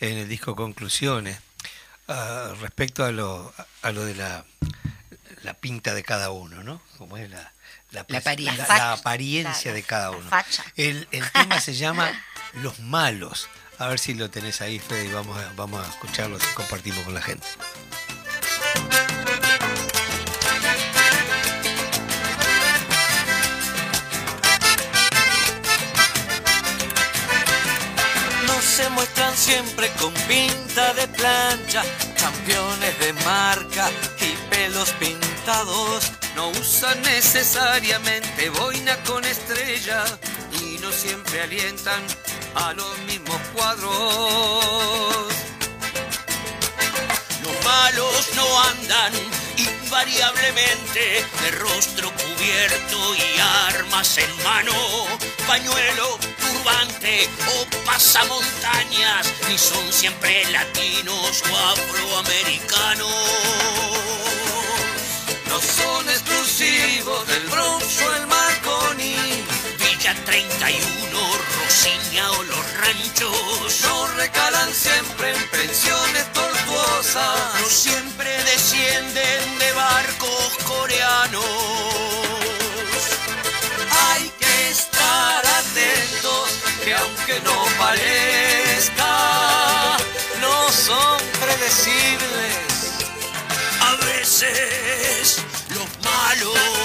S1: en el disco Conclusiones, ah, respecto a lo, a lo de la, la pinta de cada uno, ¿no? Como es la, la, apariencia, de cada uno. El, el tema se llama Los Malos. A ver si lo tenés ahí, Fede, y vamos a, vamos a escucharlo y compartimos con la gente.
S6: Siempre con pinta de plancha, campeones de marca y pelos pintados. No usan necesariamente boina con estrella y no siempre alientan a los mismos cuadros. Los malos no andan invariablemente de rostro cubierto y armas en mano, pañuelo, turbante o pasamontañas, ni son siempre latinos o afroamericanos. No son exclusivos del Bronx o el Marconi, Villa 31, O los ranchos. No recalan siempre en pensiones tortuosas, no siempre descienden de barcos coreanos. Hay que estar atentos, que aunque no parezca, no son predecibles. A veces los malos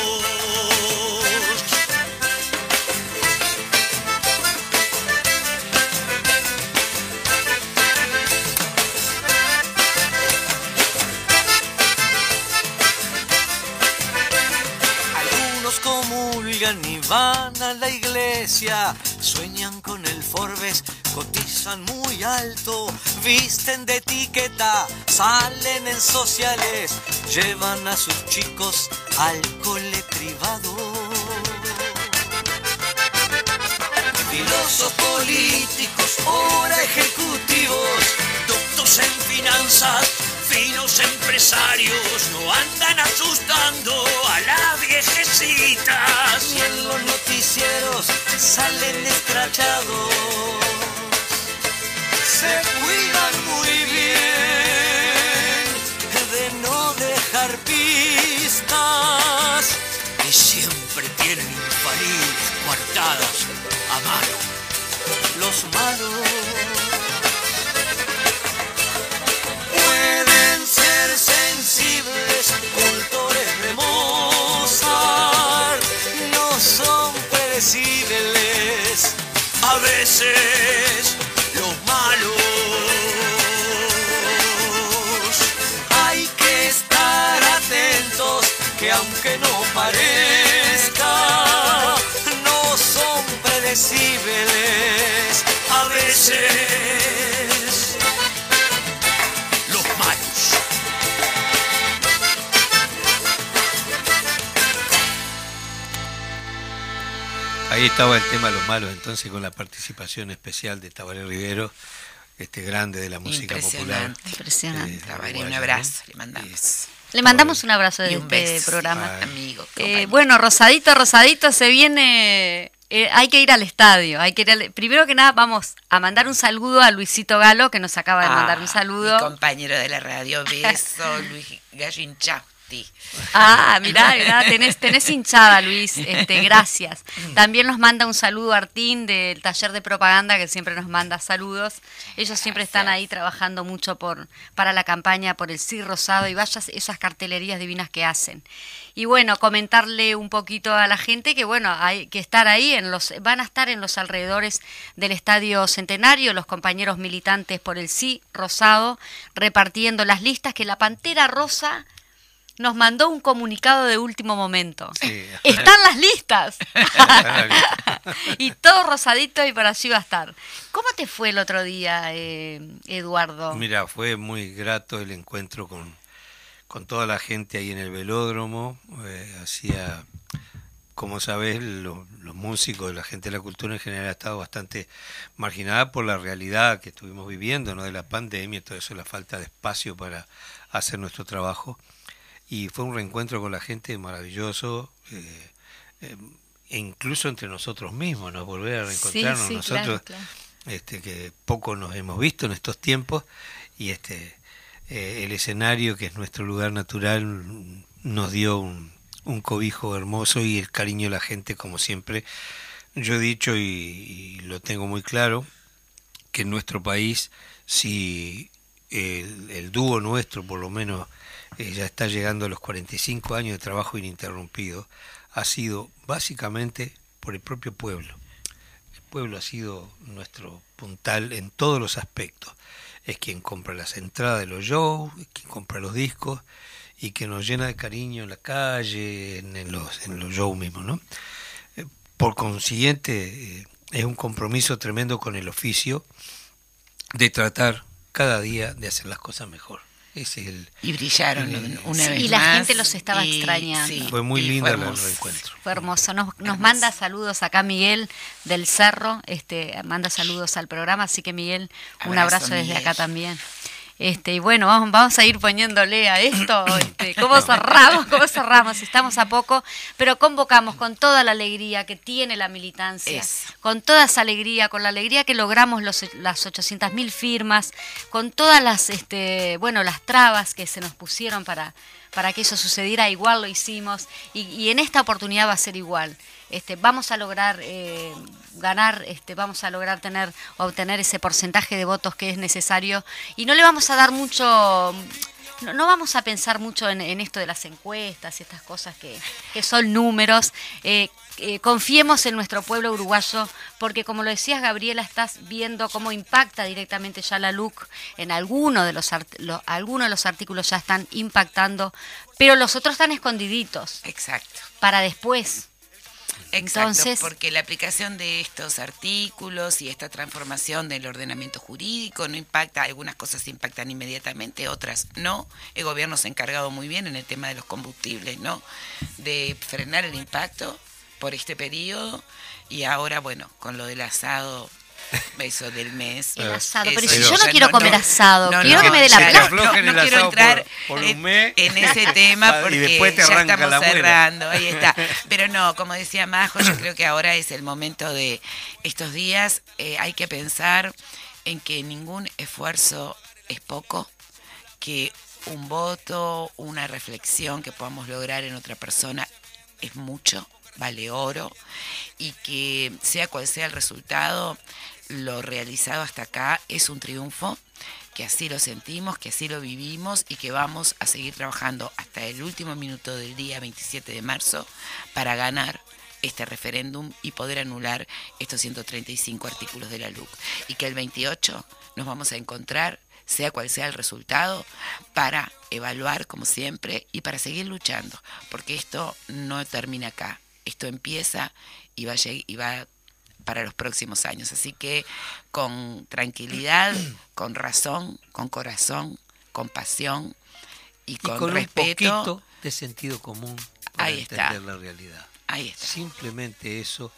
S6: van a la iglesia, sueñan con el Forbes, cotizan muy alto, visten de etiqueta, salen en sociales, llevan a sus chicos al cole privado. Filósofos políticos, ahora ejecutivos, doctos en finanzas, finos empresarios no andan asustando a las viejecitas. Ni en los noticieros salen escrachados. Se cuidan muy bien de no dejar pistas. Y siempre tienen infalibles guardadas a mano. Los malos sensibles cultores de Mozart no son predecibles. A veces los malos hay que estar atentos que aunque no parezca no son predecibles. A veces
S1: Ahí estaba el tema de los malos, entonces con la participación especial de Tabaré Rivero, este grande de la música popular.
S2: Impresionante.
S3: Tabaré, un abrazo, le mandamos.
S2: Le mandamos un abrazo de este programa. Amigo, eh, bueno, Rosadito, Rosadito, se viene eh, hay que ir al estadio. Hay que ir Primero que nada, vamos a mandar un saludo a Luisito Galo, que nos acaba de mandar un ah, saludo.
S3: Mi compañero de la radio, beso, Luis
S2: Ah, mirá, tenés, tenés hinchada, Luis. Este, gracias. También nos manda un saludo Artín del taller de propaganda que siempre nos manda saludos. Ellos siempre están ahí trabajando mucho por, para la campaña por el sí rosado y vayas esas cartelerías divinas que hacen. Y bueno, comentarle un poquito a la gente que bueno, hay que estar ahí en los van a estar en los alrededores del Estadio Centenario los compañeros militantes por el sí rosado repartiendo las listas que la Pantera Rosa nos mandó un comunicado de último momento.
S1: Sí.
S2: Están las listas. y todo rosadito y para allí va a estar. ¿Cómo te fue el otro día, eh, Eduardo?
S1: Mira, fue muy grato el encuentro con, con toda la gente ahí en el velódromo. Eh, hacía, como sabes, lo- los músicos, la gente de la cultura en general ha estado bastante marginada por la realidad que estuvimos viviendo, ¿no? De la pandemia y todo eso, la falta de espacio para hacer nuestro trabajo. Y fue un reencuentro con la gente maravilloso. eh, eh, e incluso entre nosotros mismos, ¿no? Volver a reencontrarnos
S2: sí,
S1: nosotros
S2: claro, claro.
S1: este, que poco nos hemos visto en estos tiempos y este eh, el escenario que es nuestro lugar natural nos dio un, un cobijo hermoso y el cariño de la gente como siempre yo he dicho y, y lo tengo muy claro que en nuestro país si el, el dúo nuestro por lo menos eh, ya está llegando a los 45 años de trabajo ininterrumpido ha sido básicamente por el propio pueblo el pueblo ha sido nuestro puntal en todos los aspectos. Es quien compra las entradas de los shows, es quien compra los discos y que nos llena de cariño en la calle, en, los, los shows mismos, ¿no? Eh, Por consiguiente, eh, es un compromiso tremendo con el oficio de tratar cada día de hacer las cosas mejor. Ese es el,
S3: Y brillaron una
S2: sí,
S3: vez
S2: y la
S3: más,
S2: gente los estaba
S3: y-
S2: extrañando.
S3: sí,
S1: fue muy
S3: fue
S1: la- el reencuentro.
S2: Fue hermoso. Nos, nos
S3: Hermoso.
S2: manda saludos acá Miguel del Cerro, este, manda saludos al programa, así que Miguel, un
S3: Abrazo,
S2: abrazo desde
S3: Miguel.
S2: acá también. Este, y bueno, vamos, vamos a ir poniéndole a esto, este, cómo cerramos, cómo cerramos, estamos a poco, pero convocamos con toda la alegría que tiene la militancia, con toda esa alegría, con la alegría que logramos los, las 800.000 firmas, con todas las, este, bueno, las trabas que se nos pusieron para, para que eso sucediera, igual lo hicimos, y, en esta oportunidad va a ser igual. Este, vamos a lograr eh, ganar, este, vamos a lograr tener, obtener ese porcentaje de votos que es necesario, y no le vamos a dar mucho no, no vamos a pensar mucho en, en esto de las encuestas y estas cosas que, que son números. Eh, eh, confiemos en nuestro pueblo uruguayo, porque como lo decías, Gabriela, estás viendo cómo impacta directamente ya la LUC en alguno de los, art- lo- algunos de los artículos ya están impactando, pero los otros están escondiditos
S3: Exacto.
S2: para después.
S3: Exacto,
S2: Entonces-
S3: porque la aplicación de estos artículos y esta transformación del ordenamiento jurídico no impacta, algunas cosas impactan inmediatamente, otras no. El gobierno se ha encargado muy bien en el tema de los combustibles, ¿no? De frenar el impacto por este periodo y ahora, bueno, con lo del asado, eso del mes.
S2: El
S1: Eh,
S2: asado.
S3: eso
S2: Pero si yo no quiero comer asado, quiero que me dé la plata.
S3: No, quiero entrar
S1: por- por
S3: en,
S1: un mes.
S3: en ese tema
S1: Y
S3: porque ya estamos cerrando, ahí está. Pero no, como decía Majo, yo creo que ahora es el momento de estos días, eh, hay que pensar en que ningún esfuerzo es poco, que un voto, una reflexión que podamos lograr en otra persona es mucho, vale oro, y que sea cual sea el resultado, lo realizado hasta acá es un triunfo, que así lo sentimos, que así lo vivimos y que vamos a seguir trabajando hasta el último minuto del día 27 de marzo para ganar este referéndum y poder anular estos 135 artículos de la LUC. Y que el 28 nos vamos a encontrar, sea cual sea el resultado, para evaluar como siempre y para seguir luchando, porque esto no termina acá, esto empieza y va a, y va para los próximos años. Así que con tranquilidad, con razón, con corazón, con pasión y
S1: Y
S3: con,
S1: con un
S3: respeto.
S1: poquito de sentido común para
S3: Ahí está.
S1: entender la realidad.
S3: Ahí está.
S1: Simplemente eso,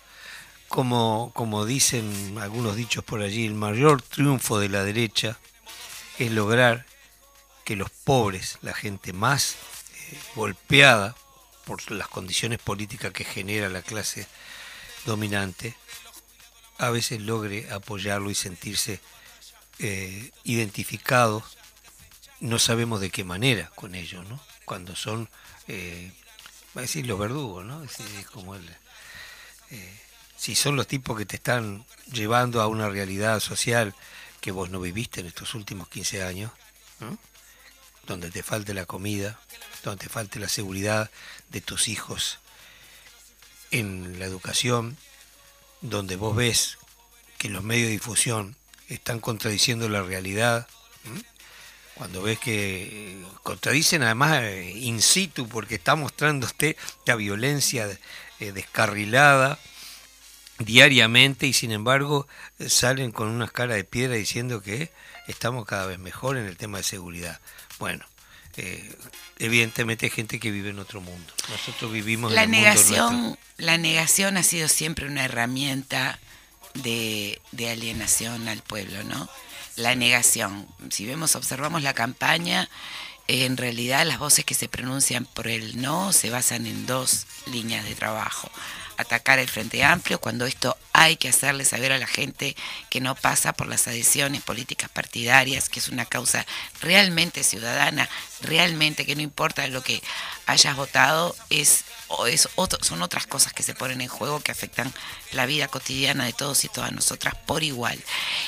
S1: como, como dicen algunos dichos por allí, el mayor triunfo de la derecha es lograr que los pobres, la gente más eh, golpeada por las condiciones políticas que genera la clase dominante, a veces logre apoyarlo y sentirse eh, identificados, no sabemos de qué manera con ellos, ¿no? Cuando son, eh, va a decir los verdugos, ¿no? Eh, si son los tipos que te están llevando a una realidad social que vos no viviste en estos últimos 15 años, donde te falte la comida, donde te falte la seguridad de tus hijos en la educación, donde vos ves que los medios de difusión están contradiciendo la realidad, cuando ves que eh, contradicen además eh, in situ, porque está mostrando usted la violencia eh, descarrilada diariamente y sin embargo salen con unas caras de piedra diciendo que estamos cada vez mejor en el tema de seguridad. Bueno, evidentemente hay gente que vive en otro mundo. Nosotros vivimos
S3: la
S1: en el
S3: negación,
S1: mundo
S3: la negación ha sido siempre una herramienta de, de alienación al pueblo, ¿no? la negación. Si vemos, observamos la campaña, en realidad las voces que se pronuncian por el no se basan en dos líneas de trabajo. Atacar el Frente Amplio cuando esto hay que hacerle saber a la gente que no pasa por las adhesiones políticas partidarias, que es una causa realmente ciudadana, realmente que no importa lo que hayas votado, es o es son otras cosas que se ponen en juego que afectan la vida cotidiana de todos y todas nosotras por igual.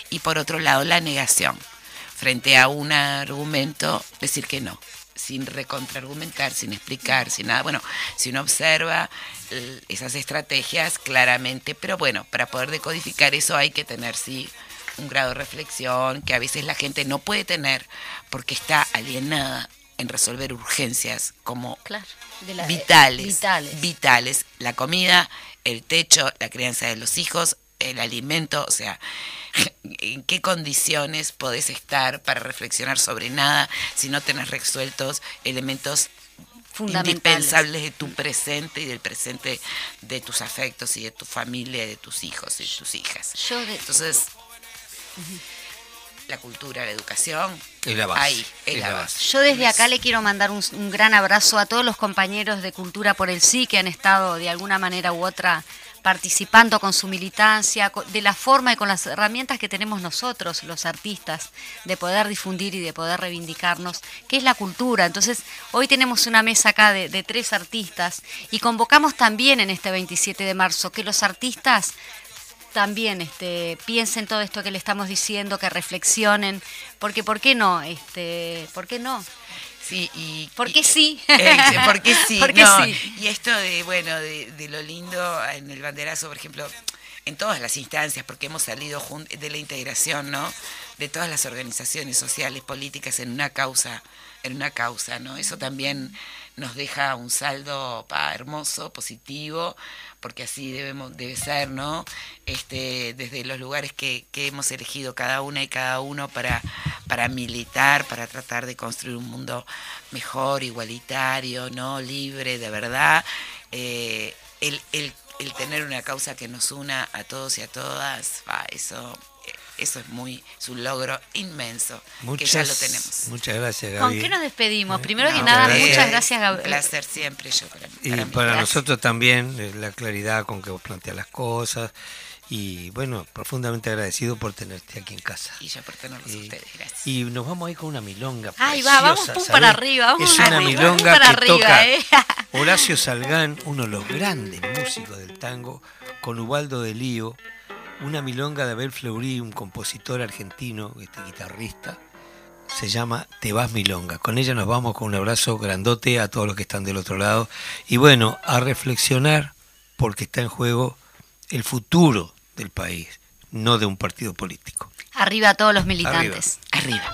S3: Y por otro lado, la negación. Frente a un argumento, decir que no, sin recontraargumentar, sin explicar, sin nada. Bueno, si uno observa esas estrategias claramente, pero bueno, para poder decodificar eso hay que tener, sí, un grado de reflexión que a veces la gente no puede tener porque está alienada en resolver urgencias como
S2: eh,
S3: vitales,
S2: vitales,
S3: vitales, la comida, el techo, la crianza de los hijos, el alimento, o sea, en qué condiciones podés estar para reflexionar sobre nada si no tenés resueltos elementos indispensables de tu presente y del presente de tus afectos y de tu familia, de tus hijos y de tus hijas. Entonces, la cultura, la educación. Ahí,
S2: Yo desde acá le quiero mandar un, gran abrazo a todos los compañeros de Cultura por el Sí que han estado de alguna manera u otra participando con su militancia, de la forma y con las herramientas que tenemos nosotros, los artistas, de poder difundir y de poder reivindicarnos, que es la cultura. Entonces, hoy tenemos una mesa acá de, de tres artistas y convocamos también en este 27 de marzo que los artistas también este, piensen todo esto que le estamos diciendo, que reflexionen, porque ¿por qué no? Este, ¿Por qué no?
S3: Sí, y,
S2: ¿Por qué sí?
S3: Eh, ¿Por qué sí?
S2: ¿Por qué sí?
S3: Y esto de, bueno, de, de, lo lindo en el banderazo, por ejemplo, en todas las instancias, porque hemos salido de la integración, ¿no? De todas las organizaciones sociales, políticas en una causa, en una causa, ¿no? Eso también nos deja un saldo hermoso, positivo, porque así debemos, debe ser, ¿no? Este, desde los lugares que, que, hemos elegido cada una y cada uno para, para militar, para tratar de construir un mundo mejor, igualitario, ¿no? Libre, de verdad. Eh, el, el, el, tener una causa que nos una a todos y a todas, va, eso eso es muy es un logro inmenso que ya lo tenemos.
S1: Muchas gracias, Gaby.
S2: ¿Con qué nos despedimos? Primero que nada, muchas gracias, Gaby.
S3: Un placer siempre yo para,
S1: Y para, nosotros también eh, la claridad con que vos planteas las cosas y bueno, profundamente agradecido por tenerte aquí en casa.
S3: Y yo por tenerlos a ustedes, gracias.
S1: Y nos vamos a ir con una milonga.
S2: Ay, va, vamos pum para arriba, vamos
S1: Es una milonga que toca ¿eh? Horacio Salgán, uno de los grandes músicos del tango, con Ubaldo de Lío una milonga de Abel Fleury, un compositor argentino, este guitarrista, se llama Te vas milonga. Con ella nos vamos con un abrazo grandote a todos los que están del otro lado y bueno, a reflexionar porque está en juego el futuro del país, no de un partido político.
S2: Arriba a todos los militantes.
S3: Arriba.